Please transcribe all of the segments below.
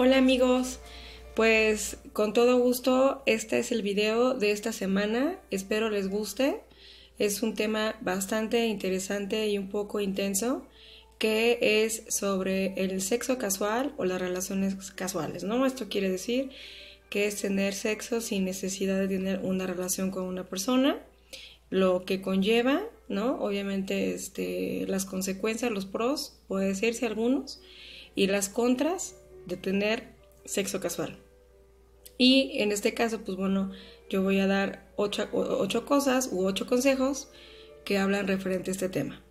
Hola amigos, pues con todo gusto este es el video de esta semana, espero les guste. Es un tema bastante interesante y un poco intenso que es sobre el sexo casual o las relaciones casuales, ¿no? Esto quiere decir que es tener sexo sin necesidad de tener una relación con una persona, lo que conlleva, ¿no? Obviamente este, las consecuencias, los pros, puede decirse algunos, y las contras de tener sexo casual. Y en este caso, pues bueno, yo voy a dar ocho, cosas u ocho consejos que hablan referente a este tema.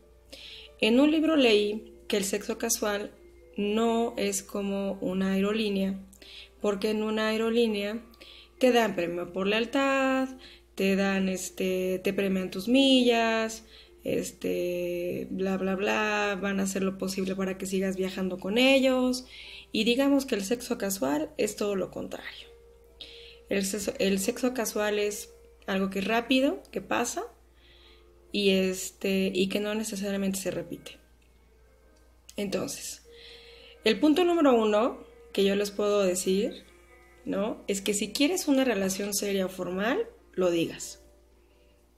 En un libro leí que el sexo casual no es como una aerolínea, porque en una aerolínea te dan premio por lealtad, te dan este, te premian tus millas, este, bla bla bla, van a hacer lo posible para que sigas viajando con ellos y digamos que el sexo casual es todo lo contrario. El sexo, casual es algo que es rápido, que pasa y, este, y que no necesariamente se repite. Entonces, el punto número uno que yo les puedo decir, ¿no? Es que si quieres una relación seria o formal, lo digas.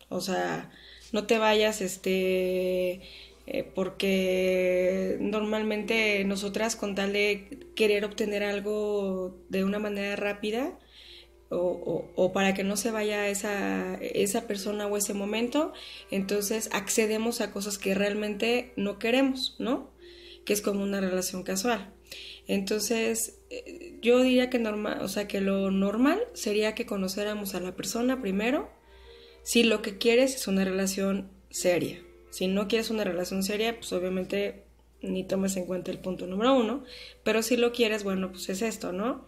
O sea, no te vayas, este, eh, porque normalmente nosotras con tal de querer obtener algo de una manera rápida o, para que no se vaya esa, esa persona o ese momento, entonces accedemos a cosas que realmente no queremos, ¿no? Que es como una relación casual. Entonces, eh, yo diría que normal, o sea, que lo normal sería que conociéramos a la persona primero, si lo que quieres es una relación seria. Si no quieres una relación seria, pues obviamente ni tomes en cuenta el punto número uno, pero si lo quieres, bueno, pues es esto, ¿no?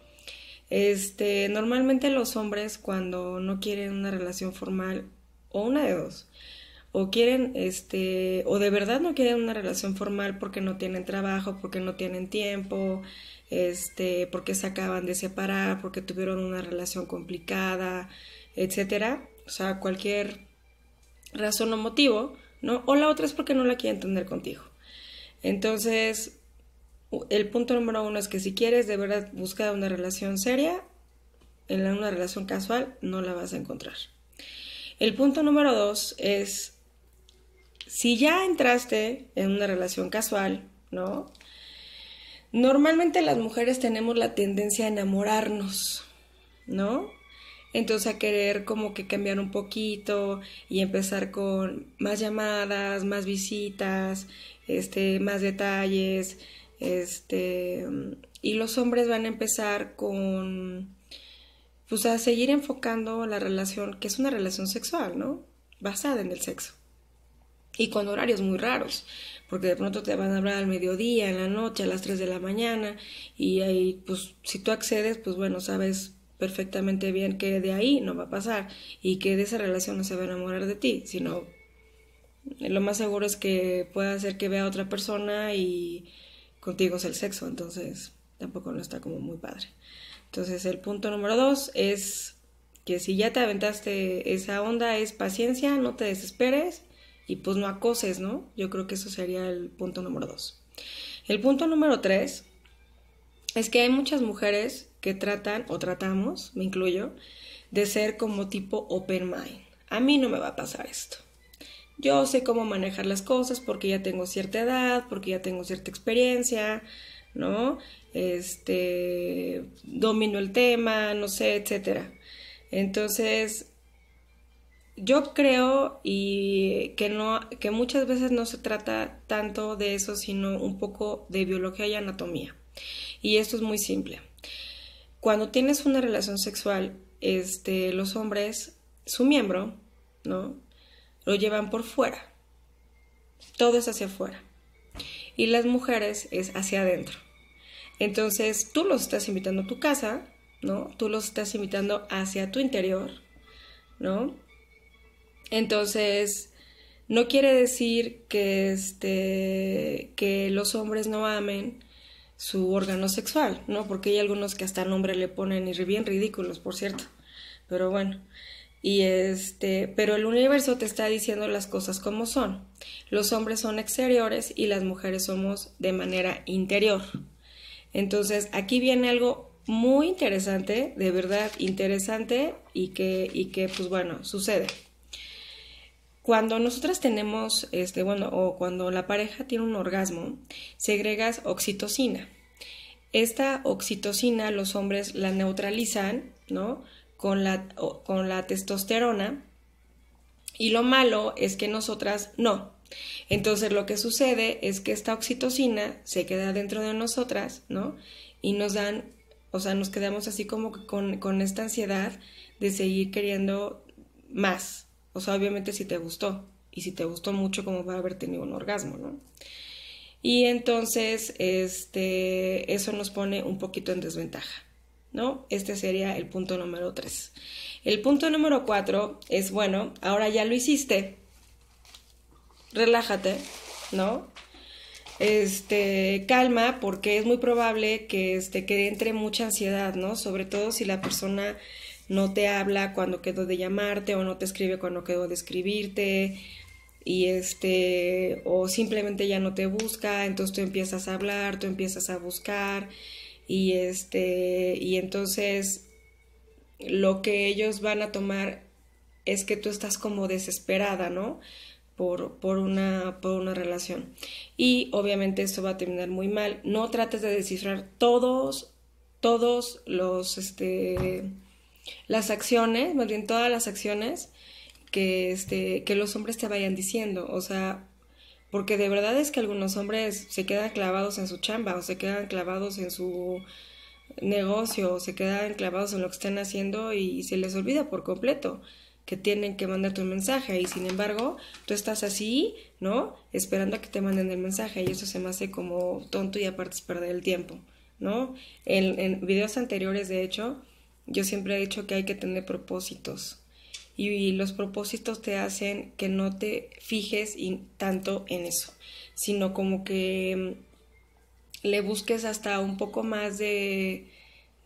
Este, normalmente los hombres cuando no quieren una relación formal, o una de dos, o quieren, este, o de verdad no quieren una relación formal porque no tienen trabajo, porque no tienen tiempo, este, porque se acaban de separar, porque tuvieron una relación complicada, etcétera, o sea, cualquier razón o motivo, ¿no? O la otra es porque no la quieren tener contigo. Entonces, el punto número uno es que si quieres de verdad buscar una relación seria, en una relación casual no la vas a encontrar. El punto número dos es, si ya entraste en una relación casual, ¿no? Normalmente las mujeres tenemos la tendencia a enamorarnos, ¿no? Entonces a querer como que cambiar un poquito y empezar con más llamadas, más visitas, este, más detalles, este, y los hombres van a empezar con, pues a seguir enfocando la relación, que es una relación sexual, ¿no? Basada en el sexo. Y con horarios muy raros, porque de pronto te van a hablar al mediodía, en la noche, a las 3 de la mañana, y ahí, pues, si tú accedes, pues bueno, sabes perfectamente bien que de ahí no va a pasar y que de esa relación no se va a enamorar de ti, sino lo más seguro es que pueda hacer que vea a otra persona y contigo es el sexo, entonces tampoco no está como muy padre. Entonces el punto número dos es que si ya te aventaste esa onda es paciencia, no te desesperes y pues no acoses, ¿no? Yo creo que eso sería el punto número dos. El punto número tres es que hay muchas mujeres que tratan o tratamos, me incluyo, de ser como tipo open mind. A mí no me va a pasar esto. Yo sé cómo manejar las cosas porque ya tengo cierta edad, porque ya tengo cierta experiencia, ¿no? Este, domino el tema, no sé, etcétera. Entonces, yo creo y que no que muchas veces no se trata tanto de eso, sino un poco de biología y anatomía. Y esto es muy simple. Cuando tienes una relación sexual, este, los hombres, su miembro, ¿no? Lo llevan por fuera. Todo es hacia afuera. Y las mujeres es hacia adentro. Entonces, tú los estás invitando a tu casa, ¿no? Tú los estás invitando hacia tu interior, ¿no? Entonces, no quiere decir que, este, que los hombres no amen su órgano sexual, ¿no? Porque hay algunos que hasta nombre le ponen y bien ridículos, por cierto. Pero bueno, y este, pero el universo te está diciendo las cosas como son. Los hombres son exteriores y las mujeres somos de manera interior. Entonces, aquí viene algo muy interesante, de verdad interesante y que, y que pues bueno, sucede. Cuando nosotras tenemos, este, bueno, o cuando la pareja tiene un orgasmo, segregas oxitocina. Esta oxitocina los hombres la neutralizan, ¿no? Con la, con la testosterona. Y lo malo es que nosotras no. Entonces lo que sucede es que esta oxitocina se queda dentro de nosotras, ¿no? Y nos dan, o sea, nos quedamos así como con, con esta ansiedad de seguir queriendo más. O sea, obviamente si te gustó. Y si te gustó mucho, como va a haber tenido un orgasmo, ¿no? Y entonces, este, eso nos pone un poquito en desventaja, ¿no? Este sería el punto número 3. El punto número 4 es, bueno, ahora ya lo hiciste, relájate, ¿no? Este, calma, porque es muy probable que, este, que entre mucha ansiedad, ¿no? Sobre todo si la persona no te habla cuando quedó de llamarte o no te escribe cuando quedó de escribirte y este o simplemente ya no te busca, entonces tú empiezas a hablar, tú empiezas a buscar y este y entonces lo que ellos van a tomar es que tú estás como desesperada, ¿no? Por, por, una, por una relación. Y obviamente esto va a terminar muy mal. No trates de descifrar todos, todos los, este, las acciones, más bien todas las acciones que, este, que los hombres te vayan diciendo. O sea, porque de verdad es que algunos hombres se quedan clavados en su chamba o se quedan clavados en su negocio o se quedan clavados en lo que están haciendo y se les olvida por completo que tienen que mandarte un mensaje y sin embargo tú estás así, ¿no? Esperando a que te manden el mensaje y eso se me hace como tonto y aparte es perder el tiempo, ¿no? En, en videos anteriores, de hecho, yo siempre he dicho que hay que tener propósitos y los propósitos te hacen que no te fijes tanto en eso, sino como que mm, le busques hasta un poco más de,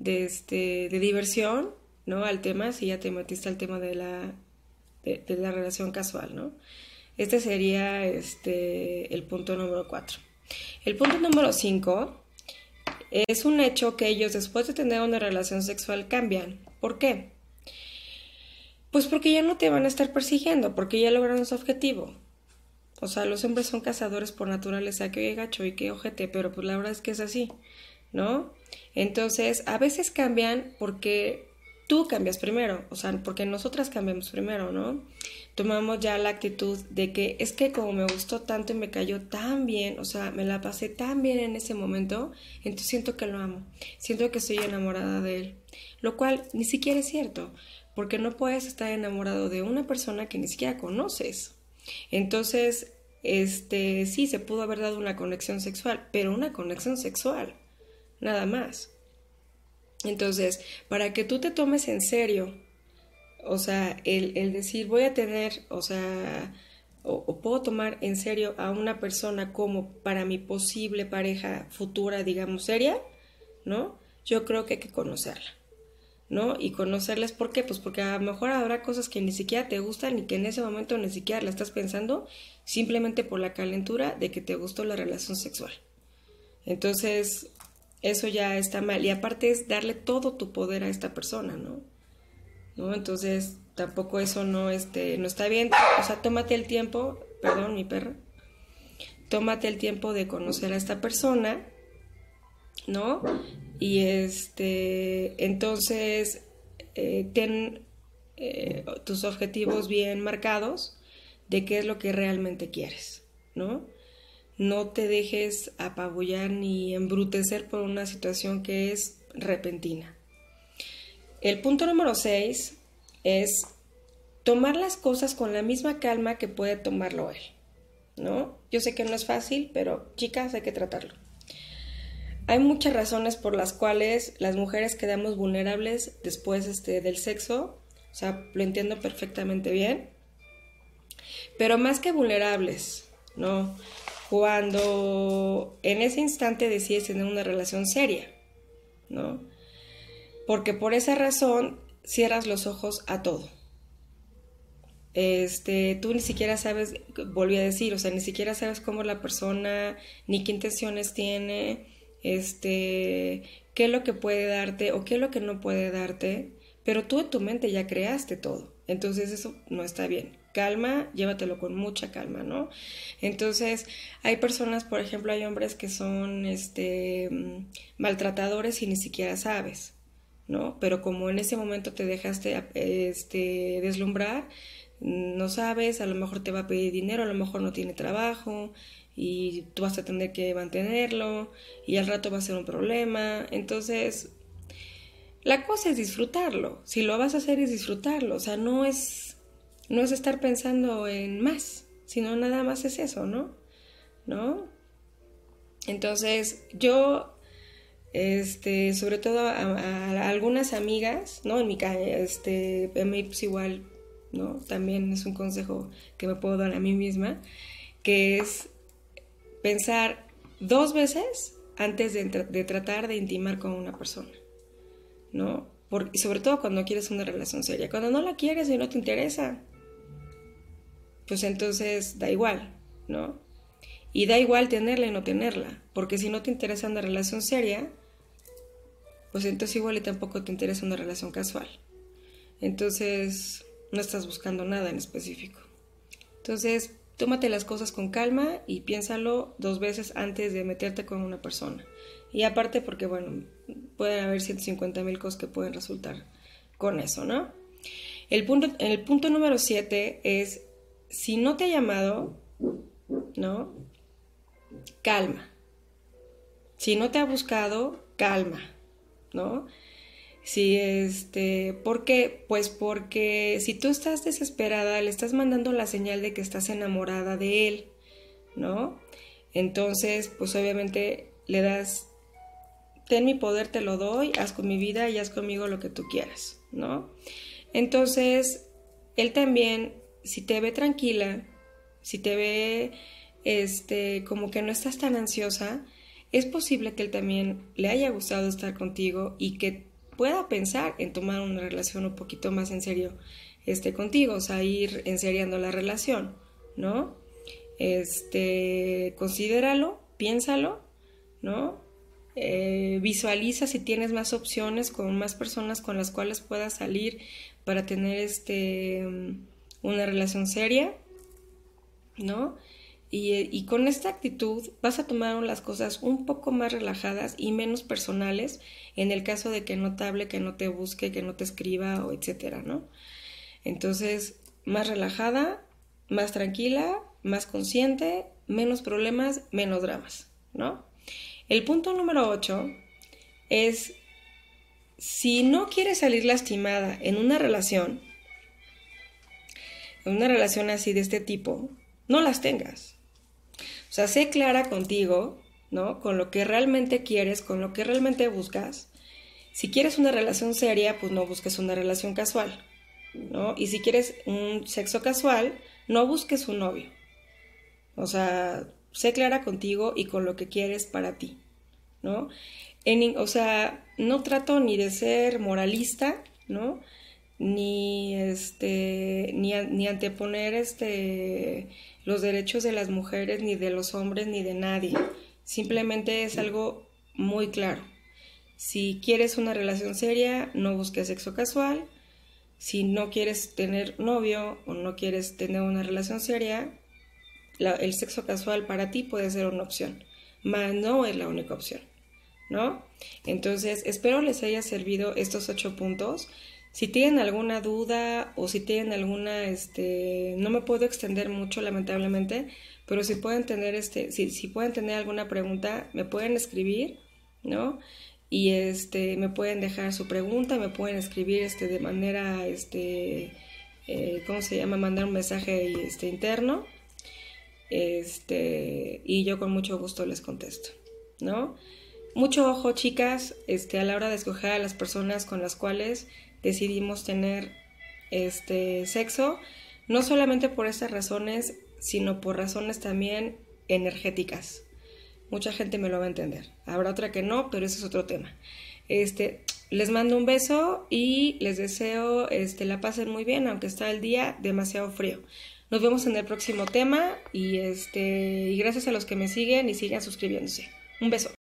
este, de diversión, ¿no? Al tema, si ya te metiste al tema de la, de, la relación casual, ¿no? Este sería este, el punto número 4. El punto número 5 es un hecho que ellos después de tener una relación sexual cambian. ¿Por qué? Pues porque ya no te van a estar persiguiendo, porque ya lograron su objetivo. O sea, los hombres son cazadores por naturaleza, que oye gacho y que ojete, pero pues la verdad es que es así, ¿no? Entonces, a veces cambian porque tú cambias primero, o sea, porque nosotras cambiamos primero, ¿no? Tomamos ya la actitud de que es que como me gustó tanto y me cayó tan bien, o sea, me la pasé tan bien en ese momento, entonces siento que lo amo, siento que estoy enamorada de él, lo cual ni siquiera es cierto, porque no puedes estar enamorado de una persona que ni siquiera conoces. Entonces, este, sí, se pudo haber dado una conexión sexual, pero una conexión sexual, nada más. Entonces, para que tú te tomes en serio, o sea, el, decir voy a tener, o sea, o, puedo tomar en serio a una persona como para mi posible pareja futura, digamos, seria, ¿no? Yo creo que hay que conocerla. ¿no? Y conocerles, ¿por qué? Pues porque a lo mejor habrá cosas que ni siquiera te gustan y que en ese momento ni siquiera la estás pensando, simplemente por la calentura de que te gustó la relación sexual. Entonces, eso ya está mal. Y aparte es darle todo tu poder a esta persona, ¿no? ¿No? Entonces, tampoco eso no, este, no está bien. O sea, tómate el tiempo, perdón, mi perra, tómate el tiempo de conocer a esta persona, ¿no? Y este, entonces, eh, ten eh, tus objetivos bien marcados de qué es lo que realmente quieres, ¿no? No te dejes apabullar ni embrutecer por una situación que es repentina. El punto número 6 es tomar las cosas con la misma calma que puede tomarlo él, ¿no? Yo sé que no es fácil, pero chicas, hay que tratarlo. Hay muchas razones por las cuales las mujeres quedamos vulnerables después este, del sexo, o sea, lo entiendo perfectamente bien, pero más que vulnerables, ¿no? Cuando en ese instante decides tener una relación seria, ¿no? Porque por esa razón cierras los ojos a todo. Este, tú ni siquiera sabes, volví a decir, o sea, ni siquiera sabes cómo la persona, ni qué intenciones tiene, este, qué es lo que puede darte o qué es lo que no puede darte, pero tú en tu mente ya creaste todo. Entonces eso no está bien. Calma, llévatelo con mucha calma, ¿no? Entonces, hay personas, por ejemplo, hay hombres que son este mm, maltratadores y ni siquiera sabes, ¿no? Pero como en ese momento te dejaste este deslumbrar, no sabes, a lo mejor te va a pedir dinero, a lo mejor no tiene trabajo y tú vas a tener que mantenerlo y al rato va a ser un problema. Entonces, la cosa es disfrutarlo. Si lo vas a hacer es disfrutarlo, o sea, no es no es estar pensando en más, sino nada más es eso, ¿no? ¿No? Entonces, yo este, sobre todo a, algunas amigas, ¿no? En mi este, en mi, pues igual ¿no? También es un consejo que me puedo dar a mí misma, que es pensar dos veces antes de, tratar de intimar con una persona, ¿no? y sobre todo cuando quieres una relación seria. Cuando no la quieres y no te interesa, pues entonces da igual, ¿no? Y da igual tenerla y no tenerla, porque si no te interesa una relación seria, pues entonces igual y tampoco te interesa una relación casual. Entonces, no estás buscando nada en específico. Entonces, tómate las cosas con calma y piénsalo dos veces antes de meterte con una persona. Y aparte porque, bueno, pueden haber 150 mil cosas que pueden resultar con eso, ¿no? El punto, el punto número 7 es, si no te ha llamado, ¿no? Calma. Si no te ha buscado, calma, ¿no? Sí, este, ¿por qué? Pues porque si tú estás desesperada, le estás mandando la señal de que estás enamorada de él, ¿no? Entonces, pues obviamente le das, ten mi poder, te lo doy, haz con mi vida y haz conmigo lo que tú quieras, ¿no? Entonces, él también, si te ve tranquila, si te ve, este, como que no estás tan ansiosa, es posible que él también le haya gustado estar contigo y que pueda pensar en tomar una relación un poquito más en serio este, contigo, o sea, ir enseriando la relación, ¿no? Este, considéralo, piénsalo, ¿no? Eh, visualiza si tienes más opciones con más personas con las cuales puedas salir para tener este, una relación seria, ¿no? Y, con esta actitud vas a tomar las cosas un poco más relajadas y menos personales en el caso de que no te hable, que no te busque, que no te escriba etcétera, ¿no? Entonces, más relajada, más tranquila, más consciente, menos problemas, menos dramas, ¿no? El punto número 8 es si no quieres salir lastimada en una relación, en una relación así de este tipo, no las tengas. Sea, sé clara contigo, ¿no? Con lo que realmente quieres, con lo que realmente buscas. Si quieres una relación seria, pues no busques una relación casual, ¿no? Y si quieres un sexo casual, no busques un novio. O sea, sé clara contigo y con lo que quieres para ti, ¿no? En, o sea, no trato ni de ser moralista, ¿no? Ni este, ni, ni anteponer este los derechos de las mujeres, ni de los hombres, ni de nadie. Simplemente es algo muy claro. Si quieres una relación seria, no busques sexo casual. Si no quieres tener novio o no quieres tener una relación seria, el sexo casual para ti puede ser una opción, mas no es la única opción, ¿no? Entonces, espero les haya servido estos ocho puntos. Si tienen alguna duda o si tienen alguna, este, no me puedo extender mucho lamentablemente, pero si pueden tener, este, si, pueden tener alguna pregunta, me pueden escribir, ¿no? Y este, me pueden dejar su pregunta, me pueden escribir, este, de manera, este, eh, ¿cómo se llama? Mandar un mensaje, este, interno, este, y yo con mucho gusto les contesto, ¿no? Mucho ojo, chicas, este, a la hora de escoger a las personas con las cuales decidimos tener este sexo, no solamente por estas razones, sino por razones también energéticas. Mucha gente me lo va a entender. Habrá otra que no, pero ese es otro tema. Este, les mando un beso y les deseo este, la pasen muy bien, aunque está el día demasiado frío. Nos vemos en el próximo tema y, este, y gracias a los que me siguen y sigan suscribiéndose. Un beso.